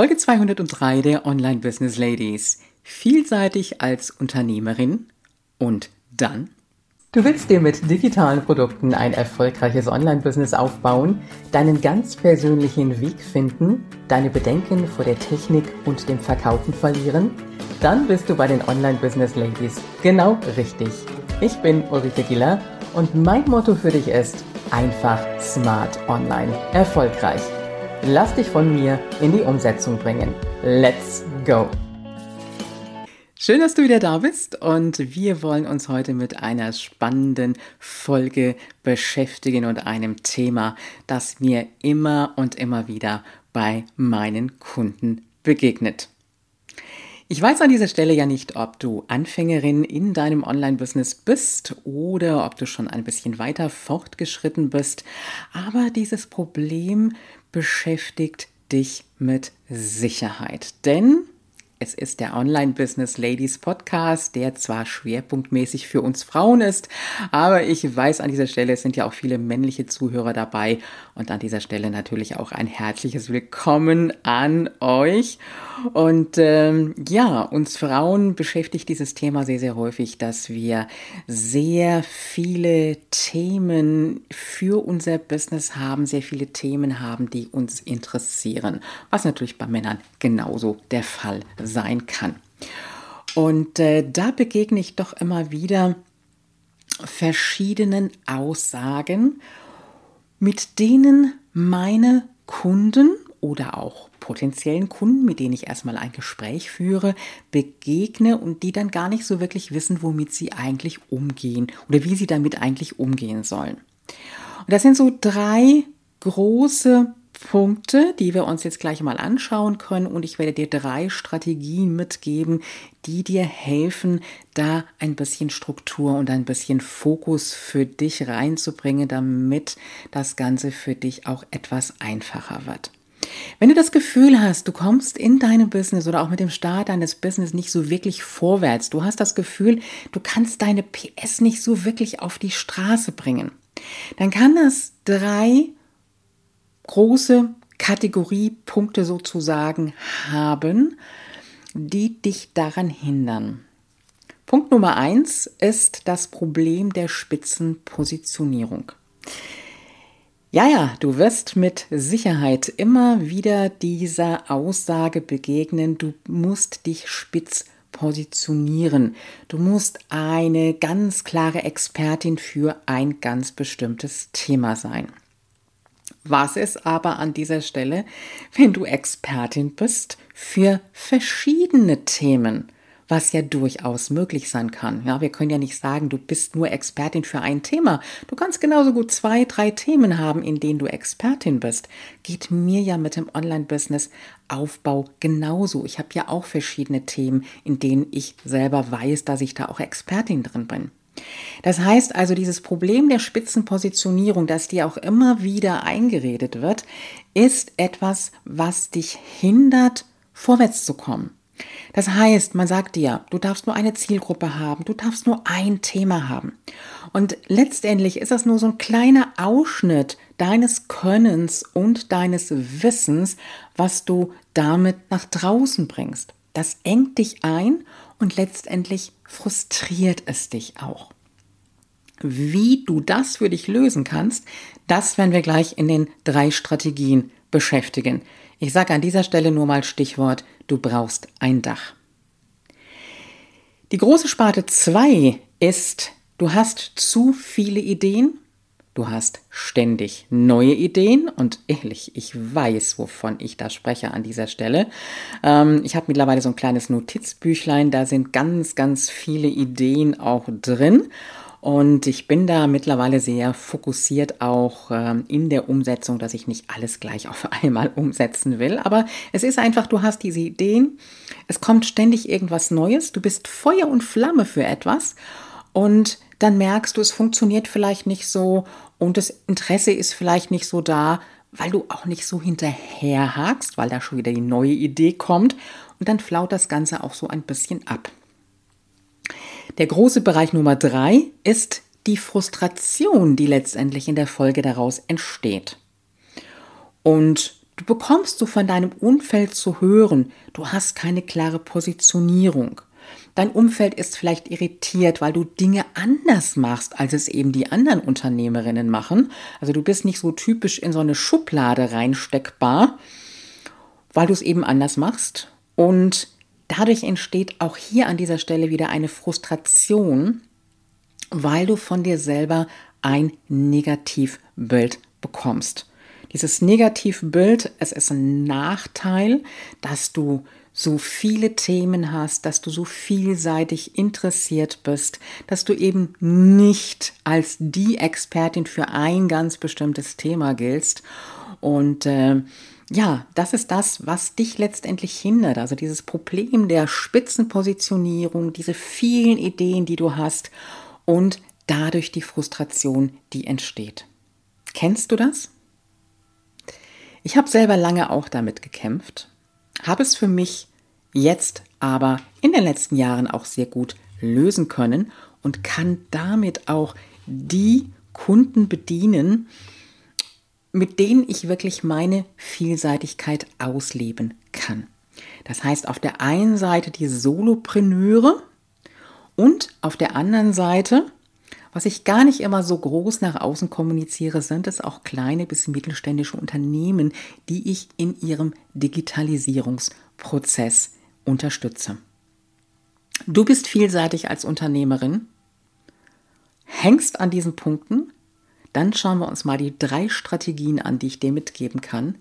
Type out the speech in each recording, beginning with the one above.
Folge 203 der Online Business Ladies. Vielseitig als Unternehmerin und dann? Du willst dir mit digitalen Produkten ein erfolgreiches Online-Business aufbauen, deinen ganz persönlichen Weg finden, deine Bedenken vor der Technik und dem Verkaufen verlieren? Dann bist du bei den Online Business Ladies genau richtig. Ich bin Ulrike Giller und mein Motto für dich ist einfach smart online erfolgreich. Lass dich von mir in die Umsetzung bringen. Let's go! Schön, dass du wieder da bist und wir wollen uns heute mit einer spannenden Folge beschäftigen und einem Thema, das mir immer und immer wieder bei meinen Kunden begegnet. Ich weiß an dieser Stelle ja nicht, ob du Anfängerin in deinem Online-Business bist oder ob du schon ein bisschen weiter fortgeschritten bist, aber dieses Problem beschäftigt dich mit Sicherheit. Denn es ist der Online Business Ladies Podcast, der zwar schwerpunktmäßig für uns Frauen ist, aber ich weiß an dieser Stelle, es sind ja auch viele männliche Zuhörer dabei und an dieser Stelle natürlich auch ein herzliches Willkommen an euch. Und ähm, ja, uns Frauen beschäftigt dieses Thema sehr, sehr häufig, dass wir sehr viele Themen für unser Business haben, sehr viele Themen haben, die uns interessieren, was natürlich bei Männern genauso der Fall ist sein kann. Und äh, da begegne ich doch immer wieder verschiedenen Aussagen, mit denen meine Kunden oder auch potenziellen Kunden, mit denen ich erstmal ein Gespräch führe, begegne und die dann gar nicht so wirklich wissen, womit sie eigentlich umgehen oder wie sie damit eigentlich umgehen sollen. Und das sind so drei große Punkte, die wir uns jetzt gleich mal anschauen können und ich werde dir drei Strategien mitgeben, die dir helfen, da ein bisschen Struktur und ein bisschen Fokus für dich reinzubringen, damit das Ganze für dich auch etwas einfacher wird. Wenn du das Gefühl hast, du kommst in deinem Business oder auch mit dem Start deines Business nicht so wirklich vorwärts, du hast das Gefühl, du kannst deine PS nicht so wirklich auf die Straße bringen, dann kann das drei große Kategoriepunkte sozusagen haben, die dich daran hindern. Punkt Nummer eins ist das Problem der Spitzenpositionierung. Ja, ja, du wirst mit Sicherheit immer wieder dieser Aussage begegnen, du musst dich spitz positionieren. Du musst eine ganz klare Expertin für ein ganz bestimmtes Thema sein. Was ist aber an dieser Stelle, wenn du Expertin bist für verschiedene Themen? was ja durchaus möglich sein kann. Ja, wir können ja nicht sagen, du bist nur Expertin für ein Thema. Du kannst genauso gut zwei, drei Themen haben, in denen du Expertin bist. Geht mir ja mit dem Online-Business Aufbau genauso. Ich habe ja auch verschiedene Themen, in denen ich selber weiß, dass ich da auch Expertin drin bin. Das heißt also, dieses Problem der Spitzenpositionierung, das dir auch immer wieder eingeredet wird, ist etwas, was dich hindert, vorwärts zu kommen. Das heißt, man sagt dir, du darfst nur eine Zielgruppe haben, du darfst nur ein Thema haben. Und letztendlich ist das nur so ein kleiner Ausschnitt deines Könnens und deines Wissens, was du damit nach draußen bringst. Das engt dich ein und letztendlich frustriert es dich auch. Wie du das für dich lösen kannst, das werden wir gleich in den drei Strategien beschäftigen. Ich sage an dieser Stelle nur mal Stichwort, du brauchst ein Dach. Die große Sparte 2 ist, du hast zu viele Ideen, du hast ständig neue Ideen und ehrlich, ich weiß, wovon ich da spreche an dieser Stelle. Ähm, ich habe mittlerweile so ein kleines Notizbüchlein, da sind ganz, ganz viele Ideen auch drin. Und ich bin da mittlerweile sehr fokussiert auch ähm, in der Umsetzung, dass ich nicht alles gleich auf einmal umsetzen will. Aber es ist einfach, du hast diese Ideen, es kommt ständig irgendwas Neues, du bist Feuer und Flamme für etwas und dann merkst du, es funktioniert vielleicht nicht so und das Interesse ist vielleicht nicht so da, weil du auch nicht so hinterherhakst, weil da schon wieder die neue Idee kommt und dann flaut das Ganze auch so ein bisschen ab. Der große Bereich Nummer drei ist die Frustration, die letztendlich in der Folge daraus entsteht. Und Du bekommst so von deinem Umfeld zu hören, du hast keine klare Positionierung. Dein Umfeld ist vielleicht irritiert, weil du Dinge anders machst, als es eben die anderen Unternehmerinnen machen. Also du bist nicht so typisch in so eine Schublade reinsteckbar, weil du es eben anders machst. Und dadurch entsteht auch hier an dieser Stelle wieder eine Frustration, weil du von dir selber ein Negativbild bekommst. Dieses Negativbild, es ist ein Nachteil, dass du so viele Themen hast, dass du so vielseitig interessiert bist, dass du eben nicht als die Expertin für ein ganz bestimmtes Thema giltst. Und äh, ja, das ist das, was dich letztendlich hindert. Also dieses Problem der Spitzenpositionierung, diese vielen Ideen, die du hast und dadurch die Frustration, die entsteht. Kennst du das? Ich habe selber lange auch damit gekämpft, habe es für mich jetzt aber in den letzten Jahren auch sehr gut lösen können und kann damit auch die Kunden bedienen, mit denen ich wirklich meine Vielseitigkeit ausleben kann. Das heißt, auf der einen Seite die Solopreneure und auf der anderen Seite was ich gar nicht immer so groß nach außen kommuniziere, sind es auch kleine bis mittelständische Unternehmen, die ich in ihrem Digitalisierungsprozess unterstütze. Du bist vielseitig als Unternehmerin, hängst an diesen Punkten, dann schauen wir uns mal die drei Strategien an, die ich dir mitgeben kann,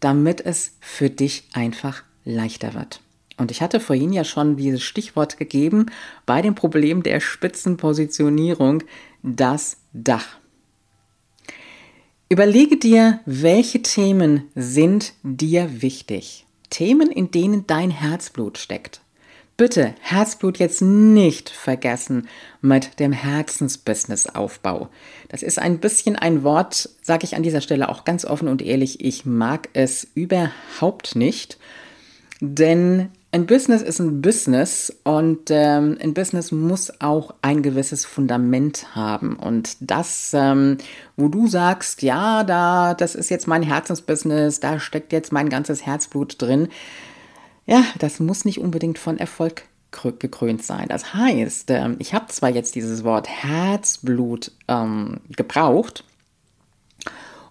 damit es für dich einfach leichter wird. Und ich hatte vorhin ja schon dieses Stichwort gegeben bei dem Problem der Spitzenpositionierung, das Dach. Überlege dir, welche Themen sind dir wichtig. Themen, in denen dein Herzblut steckt. Bitte Herzblut jetzt nicht vergessen mit dem Herzensbusiness-Aufbau. Das ist ein bisschen ein Wort, sage ich an dieser Stelle auch ganz offen und ehrlich, ich mag es überhaupt nicht, denn ein Business ist ein Business und ähm, ein Business muss auch ein gewisses Fundament haben. Und das, ähm, wo du sagst, ja, da, das ist jetzt mein Herzensbusiness, da steckt jetzt mein ganzes Herzblut drin, ja, das muss nicht unbedingt von Erfolg gekrönt sein. Das heißt, ähm, ich habe zwar jetzt dieses Wort Herzblut ähm, gebraucht,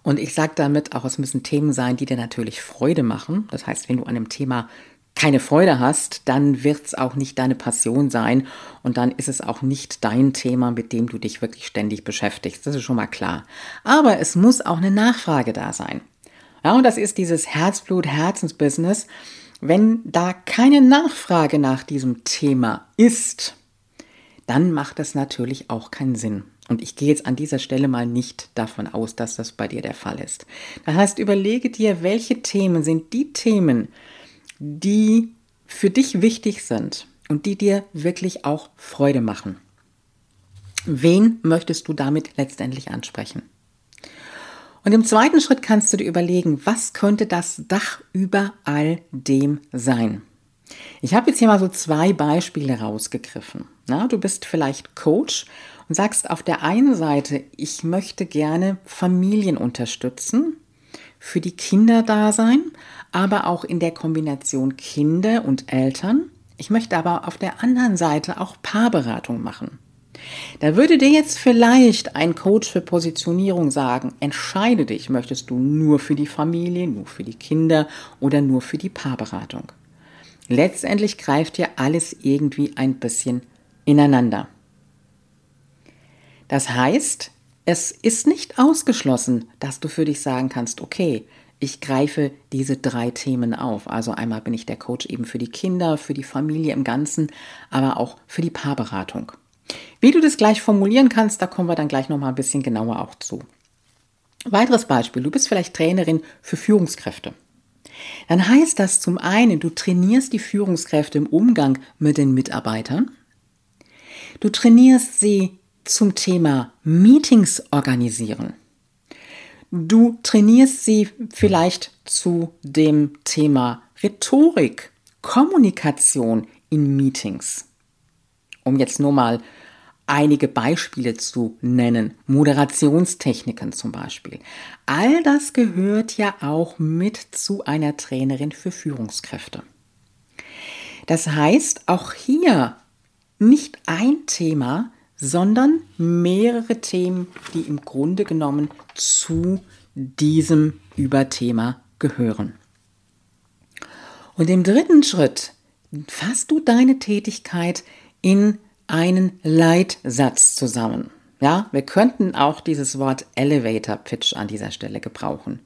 und ich sage damit auch, es müssen Themen sein, die dir natürlich Freude machen. Das heißt, wenn du an einem Thema keine Freude hast, dann wird es auch nicht deine Passion sein und dann ist es auch nicht dein Thema, mit dem du dich wirklich ständig beschäftigst. Das ist schon mal klar. Aber es muss auch eine Nachfrage da sein. Ja, und das ist dieses Herzblut-Herzensbusiness. Wenn da keine Nachfrage nach diesem Thema ist, dann macht es natürlich auch keinen Sinn. Und ich gehe jetzt an dieser Stelle mal nicht davon aus, dass das bei dir der Fall ist. Das heißt, überlege dir, welche Themen sind die Themen, die für dich wichtig sind und die dir wirklich auch Freude machen. Wen möchtest du damit letztendlich ansprechen? Und im zweiten Schritt kannst du dir überlegen, was könnte das Dach über all dem sein? Ich habe jetzt hier mal so zwei Beispiele rausgegriffen. Na, du bist vielleicht Coach und sagst auf der einen Seite, ich möchte gerne Familien unterstützen, für die Kinder da sein, aber auch in der Kombination Kinder und Eltern. Ich möchte aber auf der anderen Seite auch Paarberatung machen. Da würde dir jetzt vielleicht ein Coach für Positionierung sagen, entscheide dich, möchtest du nur für die Familie, nur für die Kinder oder nur für die Paarberatung. Letztendlich greift dir alles irgendwie ein bisschen ineinander. Das heißt, es ist nicht ausgeschlossen, dass du für dich sagen kannst, okay, ich greife diese drei Themen auf. Also einmal bin ich der Coach eben für die Kinder, für die Familie im Ganzen, aber auch für die Paarberatung. Wie du das gleich formulieren kannst, da kommen wir dann gleich noch mal ein bisschen genauer auch zu. Weiteres Beispiel, du bist vielleicht Trainerin für Führungskräfte. Dann heißt das zum einen, du trainierst die Führungskräfte im Umgang mit den Mitarbeitern. Du trainierst sie zum Thema Meetings organisieren. Du trainierst sie vielleicht zu dem Thema Rhetorik, Kommunikation in Meetings. Um jetzt nur mal einige Beispiele zu nennen, Moderationstechniken zum Beispiel. All das gehört ja auch mit zu einer Trainerin für Führungskräfte. Das heißt, auch hier nicht ein Thema, sondern mehrere Themen, die im Grunde genommen zu diesem Überthema gehören. Und im dritten Schritt fasst du deine Tätigkeit in einen Leitsatz zusammen. Ja, wir könnten auch dieses Wort Elevator Pitch an dieser Stelle gebrauchen.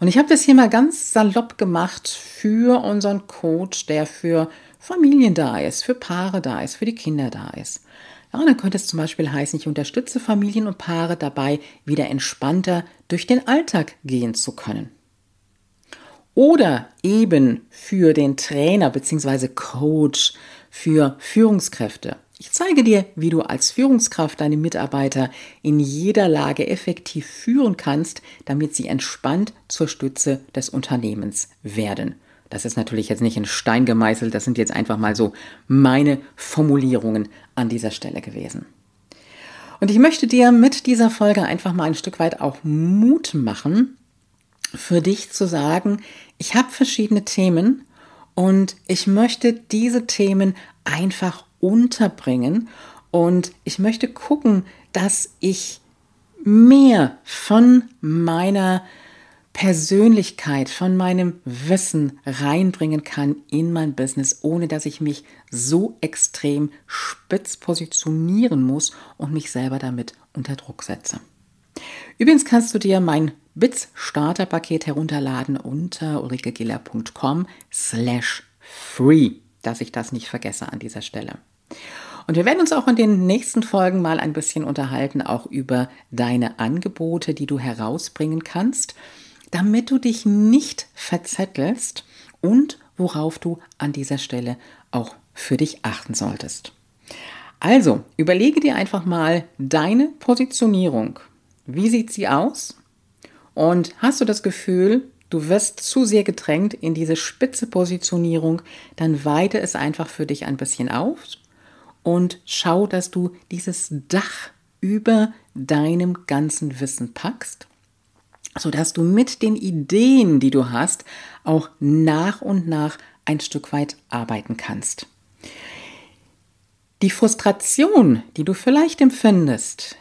Und ich habe das hier mal ganz salopp gemacht für unseren Coach, der für Familien da ist, für Paare da ist, für die Kinder da ist. Ja, dann könnte es zum Beispiel heißen, ich unterstütze Familien und Paare dabei, wieder entspannter durch den Alltag gehen zu können. Oder eben für den Trainer bzw. Coach, für Führungskräfte. Ich zeige dir, wie du als Führungskraft deine Mitarbeiter in jeder Lage effektiv führen kannst, damit sie entspannt zur Stütze des Unternehmens werden. Das ist natürlich jetzt nicht in Stein gemeißelt, das sind jetzt einfach mal so meine Formulierungen an dieser Stelle gewesen. Und ich möchte dir mit dieser Folge einfach mal ein Stück weit auch Mut machen, für dich zu sagen, ich habe verschiedene Themen und ich möchte diese Themen einfach unterbringen und ich möchte gucken, dass ich mehr von meiner Persönlichkeit, von meinem Wissen reinbringen kann in mein Business, ohne dass ich mich so extrem spitz positionieren muss und mich selber damit unter Druck setze. Übrigens kannst du dir mein BITS Starterpaket herunterladen unter ulrikegiller.com slash free, dass ich das nicht vergesse an dieser Stelle. Und wir werden uns auch in den nächsten Folgen mal ein bisschen unterhalten, auch über deine Angebote, die du herausbringen kannst damit du dich nicht verzettelst und worauf du an dieser Stelle auch für dich achten solltest. Also, überlege dir einfach mal deine Positionierung. Wie sieht sie aus? Und hast du das Gefühl, du wirst zu sehr gedrängt in diese spitze Positionierung, dann weite es einfach für dich ein bisschen auf und schau, dass du dieses Dach über deinem ganzen Wissen packst sodass du mit den Ideen, die du hast, auch nach und nach ein Stück weit arbeiten kannst. Die Frustration, die du vielleicht empfindest,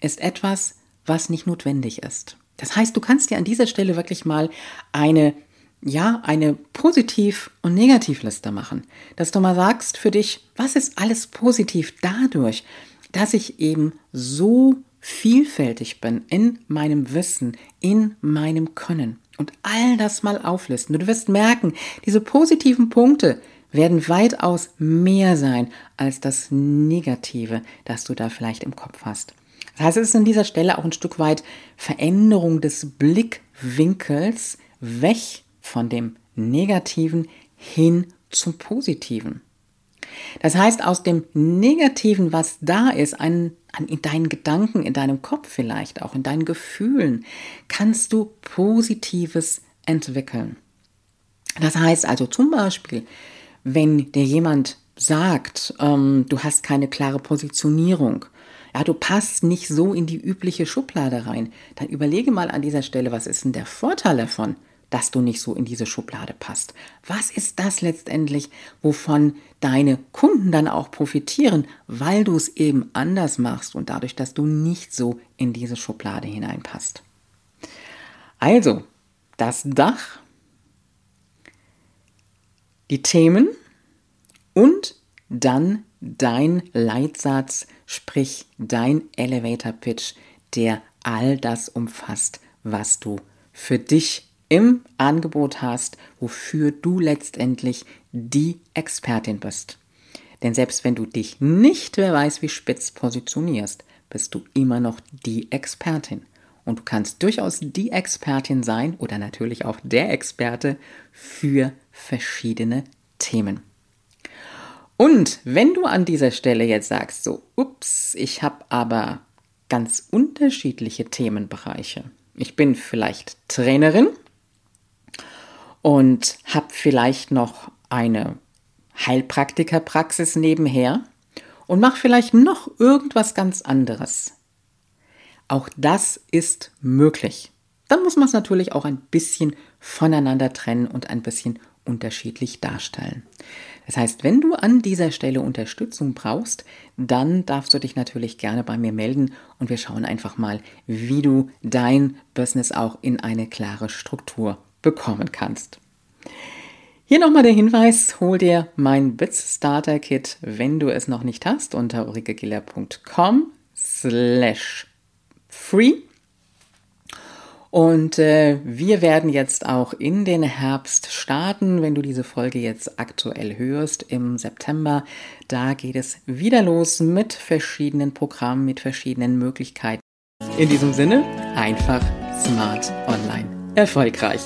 ist etwas, was nicht notwendig ist. Das heißt, du kannst dir an dieser Stelle wirklich mal eine ja, eine Positiv- und Negativliste machen, dass du mal sagst für dich, was ist alles positiv dadurch, dass ich eben so vielfältig bin in meinem Wissen, in meinem Können und all das mal auflisten. Du wirst merken, diese positiven Punkte werden weitaus mehr sein als das Negative, das du da vielleicht im Kopf hast. Das heißt, es ist an dieser Stelle auch ein Stück weit Veränderung des Blickwinkels weg von dem Negativen hin zum Positiven. Das heißt, aus dem Negativen, was da ist, ein, an, in deinen Gedanken, in deinem Kopf vielleicht, auch in deinen Gefühlen, kannst du Positives entwickeln. Das heißt also zum Beispiel, wenn dir jemand sagt, ähm, du hast keine klare Positionierung, ja, du passt nicht so in die übliche Schublade rein, dann überlege mal an dieser Stelle, was ist denn der Vorteil davon? Dass du nicht so in diese Schublade passt? Was ist das letztendlich, wovon deine Kunden dann auch profitieren, weil du es eben anders machst und dadurch, dass du nicht so in diese Schublade hineinpasst? Also, das Dach, die Themen und dann dein Leitsatz, sprich dein Elevator Pitch, der all das umfasst, was du für dich im Angebot hast, wofür du letztendlich die Expertin bist. Denn selbst wenn du dich nicht, wer weiß, wie spitz positionierst, bist du immer noch die Expertin. Und du kannst durchaus die Expertin sein oder natürlich auch der Experte für verschiedene Themen. Und wenn du an dieser Stelle jetzt sagst, so, ups, ich habe aber ganz unterschiedliche Themenbereiche. Ich bin vielleicht Trainerin, und habe vielleicht noch eine Heilpraktikerpraxis nebenher und mach vielleicht noch irgendwas ganz anderes. Auch das ist möglich. Dann muss man es natürlich auch ein bisschen voneinander trennen und ein bisschen unterschiedlich darstellen. Das heißt, wenn du an dieser Stelle Unterstützung brauchst, dann darfst du dich natürlich gerne bei mir melden und wir schauen einfach mal, wie du dein Business auch in eine klare Struktur bekommen kannst. Hier nochmal der Hinweis, hol dir mein Bits Starter Kit, wenn du es noch nicht hast, unter ulrikegiller.com slash free. Und äh, wir werden jetzt auch in den Herbst starten, wenn du diese Folge jetzt aktuell hörst, im September. Da geht es wieder los mit verschiedenen Programmen, mit verschiedenen Möglichkeiten. In diesem Sinne, einfach, smart, online, erfolgreich.